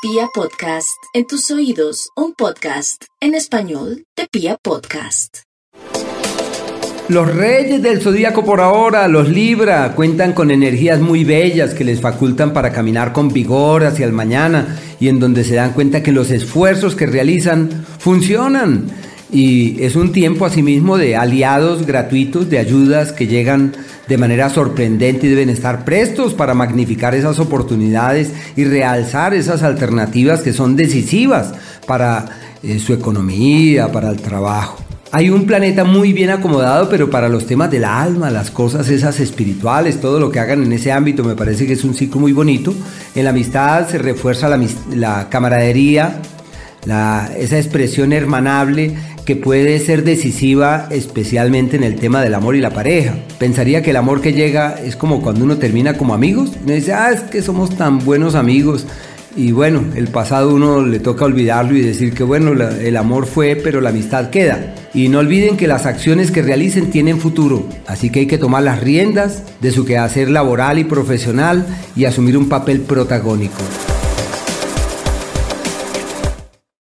Pia Podcast, en tus oídos, un podcast en español de Pia Podcast. Los reyes del zodíaco por ahora, los Libra, cuentan con energías muy bellas que les facultan para caminar con vigor hacia el mañana y en donde se dan cuenta que los esfuerzos que realizan funcionan. Y es un tiempo asimismo de aliados gratuitos, de ayudas que llegan de manera sorprendente y deben estar prestos para magnificar esas oportunidades y realzar esas alternativas que son decisivas para eh, su economía, para el trabajo. Hay un planeta muy bien acomodado, pero para los temas del alma, las cosas esas espirituales, todo lo que hagan en ese ámbito, me parece que es un ciclo muy bonito. En la amistad se refuerza la, la camaradería, la, esa expresión hermanable que puede ser decisiva especialmente en el tema del amor y la pareja. Pensaría que el amor que llega es como cuando uno termina como amigos. Me dice, ah, es que somos tan buenos amigos. Y bueno, el pasado uno le toca olvidarlo y decir que bueno, el amor fue, pero la amistad queda. Y no olviden que las acciones que realicen tienen futuro, así que hay que tomar las riendas de su quehacer laboral y profesional y asumir un papel protagónico.